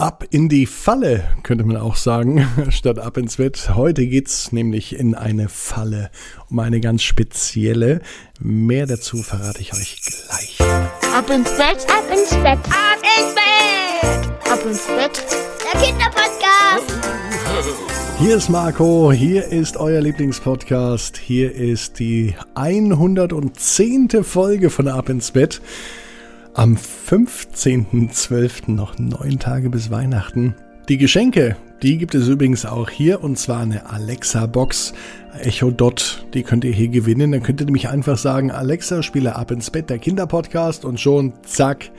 Ab in die Falle, könnte man auch sagen, statt ab ins Bett. Heute geht's nämlich in eine Falle, um eine ganz spezielle. Mehr dazu verrate ich euch gleich. Ab ins Bett, ab ins Bett, ab ins Bett, ab ins Bett. Der Kinderpodcast. Hier ist Marco, hier ist euer Lieblingspodcast, hier ist die 110. Folge von Ab ins Bett. Am 15.12. noch neun Tage bis Weihnachten. Die Geschenke, die gibt es übrigens auch hier und zwar eine Alexa-Box Echo Dot. Die könnt ihr hier gewinnen. Dann könnt ihr nämlich einfach sagen, Alexa, spiele ab ins Bett, der Kinderpodcast und schon, zack,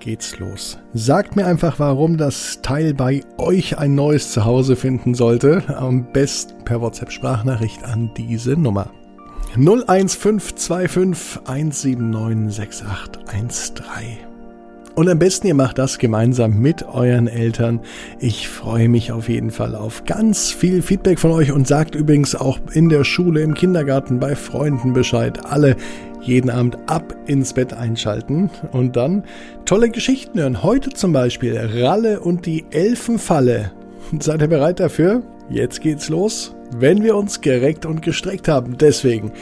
geht's los. Sagt mir einfach, warum das Teil bei euch ein neues Zuhause finden sollte. Am besten per WhatsApp-Sprachnachricht an diese Nummer. 01525 179 6813. Und am besten ihr macht das gemeinsam mit euren Eltern. Ich freue mich auf jeden Fall auf ganz viel Feedback von euch und sagt übrigens auch in der Schule, im Kindergarten, bei Freunden Bescheid. Alle jeden Abend ab ins Bett einschalten und dann tolle Geschichten hören. Heute zum Beispiel Ralle und die Elfenfalle. Seid ihr bereit dafür? Jetzt geht's los, wenn wir uns gereckt und gestreckt haben. Deswegen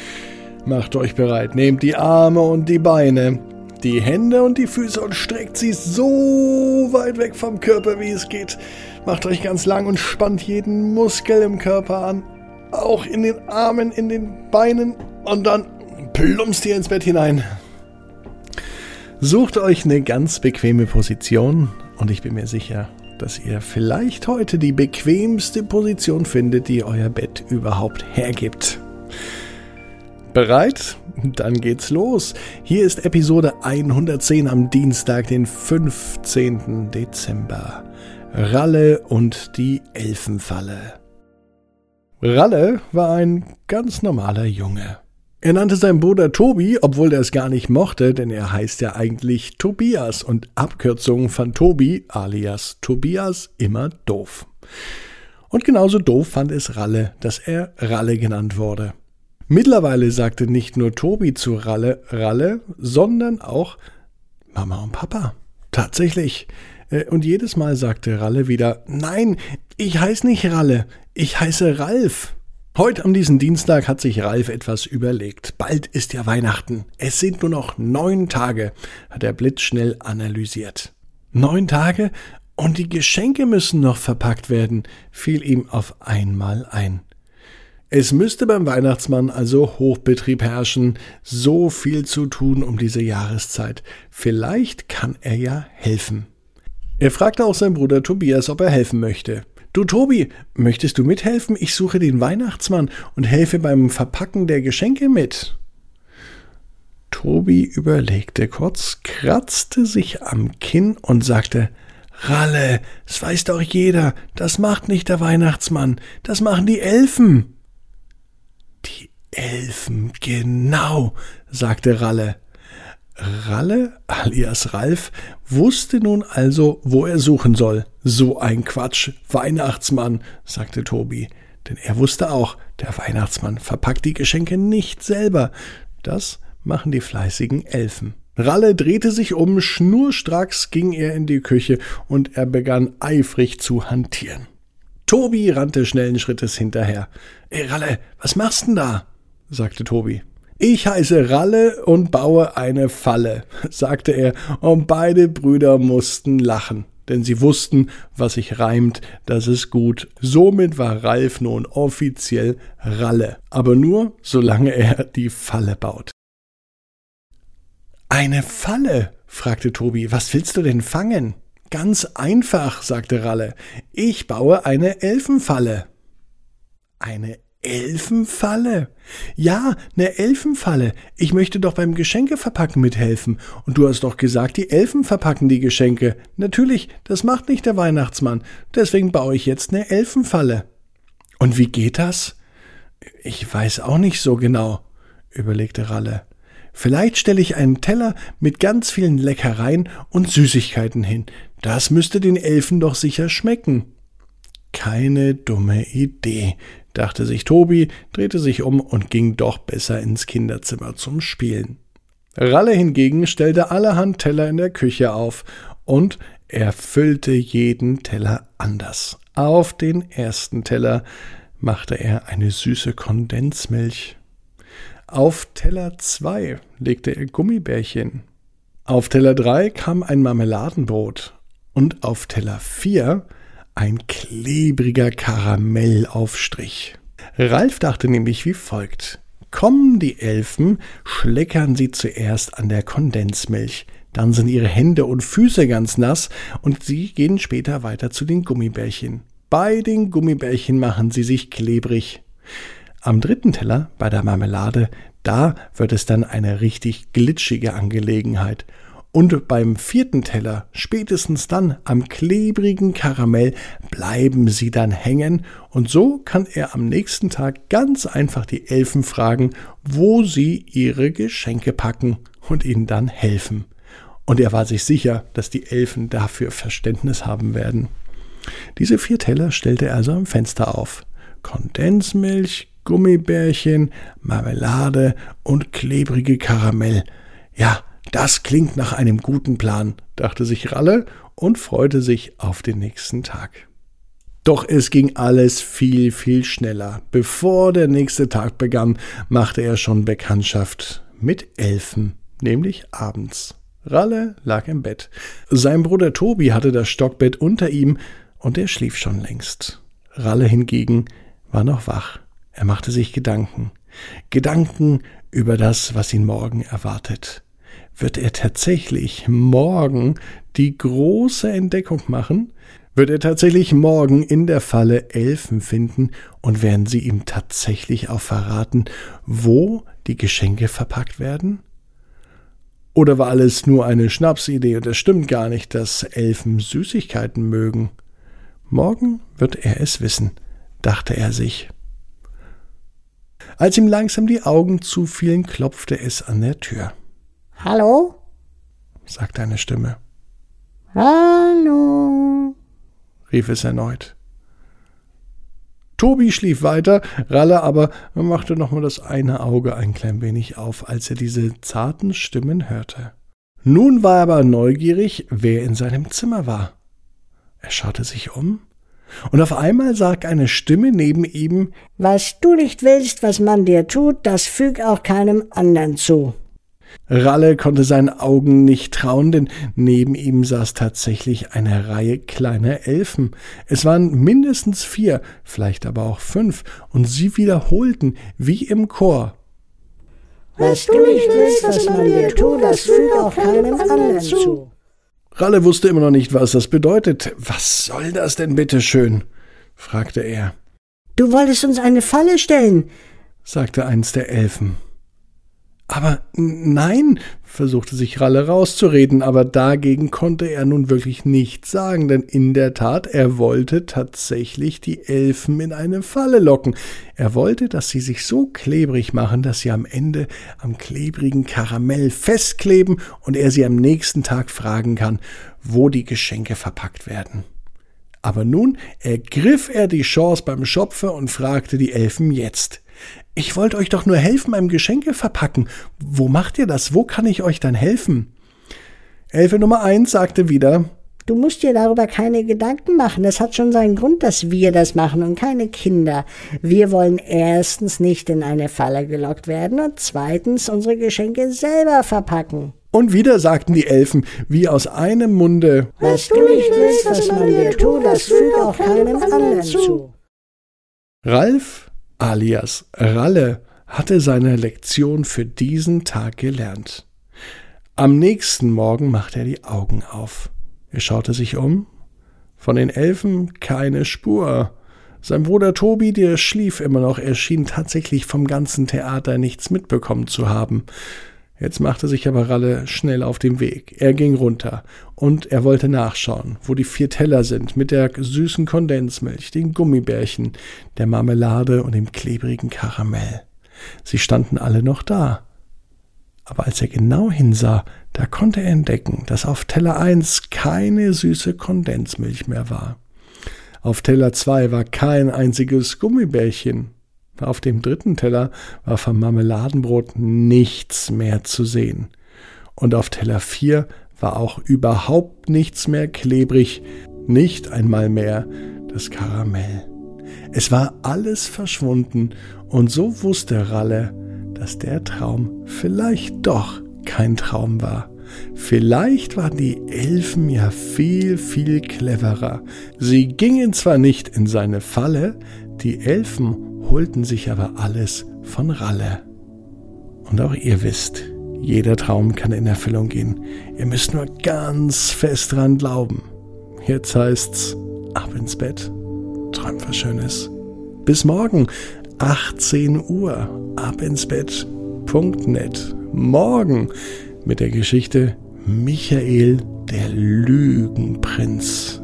macht euch bereit, nehmt die Arme und die Beine, die Hände und die Füße und streckt sie so weit weg vom Körper, wie es geht. Macht euch ganz lang und spannt jeden Muskel im Körper an. Auch in den Armen, in den Beinen und dann plumpst ihr ins Bett hinein. Sucht euch eine ganz bequeme Position und ich bin mir sicher, dass ihr vielleicht heute die bequemste Position findet, die euer Bett überhaupt hergibt. Bereit? Dann geht's los. Hier ist Episode 110 am Dienstag, den 15. Dezember. Ralle und die Elfenfalle. Ralle war ein ganz normaler Junge. Er nannte seinen Bruder Tobi, obwohl er es gar nicht mochte, denn er heißt ja eigentlich Tobias und Abkürzungen von Tobi alias Tobias immer doof. Und genauso doof fand es Ralle, dass er Ralle genannt wurde. Mittlerweile sagte nicht nur Tobi zu Ralle Ralle, sondern auch Mama und Papa. Tatsächlich. Äh, und jedes Mal sagte Ralle wieder, nein, ich heiße nicht Ralle, ich heiße Ralf. Heute am diesem Dienstag hat sich Ralf etwas überlegt. Bald ist ja Weihnachten. Es sind nur noch neun Tage, hat er blitzschnell analysiert. Neun Tage und die Geschenke müssen noch verpackt werden, fiel ihm auf einmal ein. Es müsste beim Weihnachtsmann also Hochbetrieb herrschen, so viel zu tun um diese Jahreszeit. Vielleicht kann er ja helfen. Er fragte auch seinen Bruder Tobias, ob er helfen möchte. Du Tobi, möchtest du mithelfen? Ich suche den Weihnachtsmann und helfe beim Verpacken der Geschenke mit. Tobi überlegte kurz, kratzte sich am Kinn und sagte Ralle, das weiß doch jeder, das macht nicht der Weihnachtsmann, das machen die Elfen. Die Elfen, genau, sagte Ralle. Ralle, alias Ralf, wusste nun also, wo er suchen soll. So ein Quatsch, Weihnachtsmann, sagte Tobi. Denn er wusste auch, der Weihnachtsmann verpackt die Geschenke nicht selber. Das machen die fleißigen Elfen. Ralle drehte sich um, schnurstracks ging er in die Küche und er begann eifrig zu hantieren. Tobi rannte schnellen Schrittes hinterher. Ey, Ralle, was machst denn da? sagte Tobi. Ich heiße Ralle und baue eine Falle, sagte er, und beide Brüder mussten lachen, denn sie wussten, was sich reimt, das ist gut. Somit war Ralf nun offiziell Ralle, aber nur, solange er die Falle baut. Eine Falle? fragte Tobi. Was willst du denn fangen? Ganz einfach, sagte Ralle. Ich baue eine Elfenfalle. Eine Elfenfalle? Ja, ne Elfenfalle. Ich möchte doch beim Geschenkeverpacken mithelfen. Und du hast doch gesagt, die Elfen verpacken die Geschenke. Natürlich, das macht nicht der Weihnachtsmann. Deswegen baue ich jetzt ne Elfenfalle. Und wie geht das? Ich weiß auch nicht so genau, überlegte Ralle. Vielleicht stelle ich einen Teller mit ganz vielen Leckereien und Süßigkeiten hin. Das müsste den Elfen doch sicher schmecken. Keine dumme Idee, dachte sich Tobi, drehte sich um und ging doch besser ins Kinderzimmer zum Spielen. Ralle hingegen stellte allerhand Teller in der Küche auf, und Er füllte jeden Teller anders. Auf den ersten Teller machte er eine süße Kondensmilch. Auf Teller 2 legte er Gummibärchen. Auf Teller 3 kam ein Marmeladenbrot. Und auf Teller 4 ein klebriger Karamellaufstrich. Ralf dachte nämlich wie folgt. Kommen die Elfen, schleckern sie zuerst an der Kondensmilch. Dann sind ihre Hände und Füße ganz nass und sie gehen später weiter zu den Gummibärchen. Bei den Gummibärchen machen sie sich klebrig. Am dritten Teller, bei der Marmelade, da wird es dann eine richtig glitschige Angelegenheit. Und beim vierten Teller, spätestens dann am klebrigen Karamell, bleiben sie dann hängen, und so kann er am nächsten Tag ganz einfach die Elfen fragen, wo sie ihre Geschenke packen und ihnen dann helfen. Und er war sich sicher, dass die Elfen dafür Verständnis haben werden. Diese vier Teller stellte er also am Fenster auf. Kondensmilch, Gummibärchen, Marmelade und klebrige Karamell. Ja, das klingt nach einem guten Plan, dachte sich Ralle und freute sich auf den nächsten Tag. Doch es ging alles viel, viel schneller. Bevor der nächste Tag begann, machte er schon Bekanntschaft mit Elfen, nämlich abends. Ralle lag im Bett. Sein Bruder Tobi hatte das Stockbett unter ihm und er schlief schon längst. Ralle hingegen war noch wach. Er machte sich Gedanken. Gedanken über das, was ihn morgen erwartet. Wird er tatsächlich morgen die große Entdeckung machen? Wird er tatsächlich morgen in der Falle Elfen finden und werden sie ihm tatsächlich auch verraten, wo die Geschenke verpackt werden? Oder war alles nur eine Schnapsidee und es stimmt gar nicht, dass Elfen Süßigkeiten mögen? Morgen wird er es wissen, dachte er sich. Als ihm langsam die Augen zufielen, klopfte es an der Tür. Hallo? sagte eine Stimme. Hallo? rief es erneut. Tobi schlief weiter, Ralle aber machte nochmal das eine Auge ein klein wenig auf, als er diese zarten Stimmen hörte. Nun war er aber neugierig, wer in seinem Zimmer war. Er schaute sich um, und auf einmal sagt eine Stimme neben ihm Was du nicht willst, was man dir tut, das füg auch keinem anderen zu. Ralle konnte seinen Augen nicht trauen, denn neben ihm saß tatsächlich eine Reihe kleiner Elfen. Es waren mindestens vier, vielleicht aber auch fünf, und sie wiederholten wie im Chor. Was du nicht willst, was man dir tut, das füg auch keinem anderen zu. Ralle wusste immer noch nicht, was das bedeutet. Was soll das denn bitte schön? fragte er. Du wolltest uns eine Falle stellen, sagte eins der Elfen. Aber nein, versuchte sich Ralle rauszureden, aber dagegen konnte er nun wirklich nichts sagen, denn in der Tat, er wollte tatsächlich die Elfen in eine Falle locken. Er wollte, dass sie sich so klebrig machen, dass sie am Ende am klebrigen Karamell festkleben und er sie am nächsten Tag fragen kann, wo die Geschenke verpackt werden. Aber nun ergriff er die Chance beim Schopfer und fragte die Elfen jetzt. Ich wollte euch doch nur helfen beim Geschenke verpacken. Wo macht ihr das? Wo kann ich euch dann helfen? Elfe Nummer eins sagte wieder, Du musst dir darüber keine Gedanken machen. Es hat schon seinen Grund, dass wir das machen und keine Kinder. Wir wollen erstens nicht in eine Falle gelockt werden und zweitens unsere Geschenke selber verpacken. Und wieder sagten die Elfen, wie aus einem Munde, Was du nicht willst, was man dir tut, das füg auch keinem anderen zu. Ralf alias Ralle hatte seine Lektion für diesen Tag gelernt. Am nächsten Morgen machte er die Augen auf. Er schaute sich um. Von den Elfen keine Spur. Sein Bruder Tobi, der schlief immer noch, er schien tatsächlich vom ganzen Theater nichts mitbekommen zu haben. Jetzt machte sich aber Ralle schnell auf den Weg. Er ging runter und er wollte nachschauen, wo die vier Teller sind mit der süßen Kondensmilch, den Gummibärchen, der Marmelade und dem klebrigen Karamell. Sie standen alle noch da. Aber als er genau hinsah, da konnte er entdecken, dass auf Teller 1 keine süße Kondensmilch mehr war. Auf Teller 2 war kein einziges Gummibärchen. Auf dem dritten Teller war vom Marmeladenbrot nichts mehr zu sehen. Und auf Teller 4 war auch überhaupt nichts mehr klebrig, nicht einmal mehr das Karamell. Es war alles verschwunden, und so wusste Ralle, dass der Traum vielleicht doch kein Traum war. Vielleicht waren die Elfen ja viel, viel cleverer. Sie gingen zwar nicht in seine Falle, die Elfen holten sich aber alles von Ralle. Und auch ihr wisst, jeder Traum kann in Erfüllung gehen. Ihr müsst nur ganz fest dran glauben. Jetzt heißt's ab ins Bett. Träumt was Schönes. Bis morgen, 18 Uhr, abinsbett.net. Morgen mit der Geschichte Michael der Lügenprinz.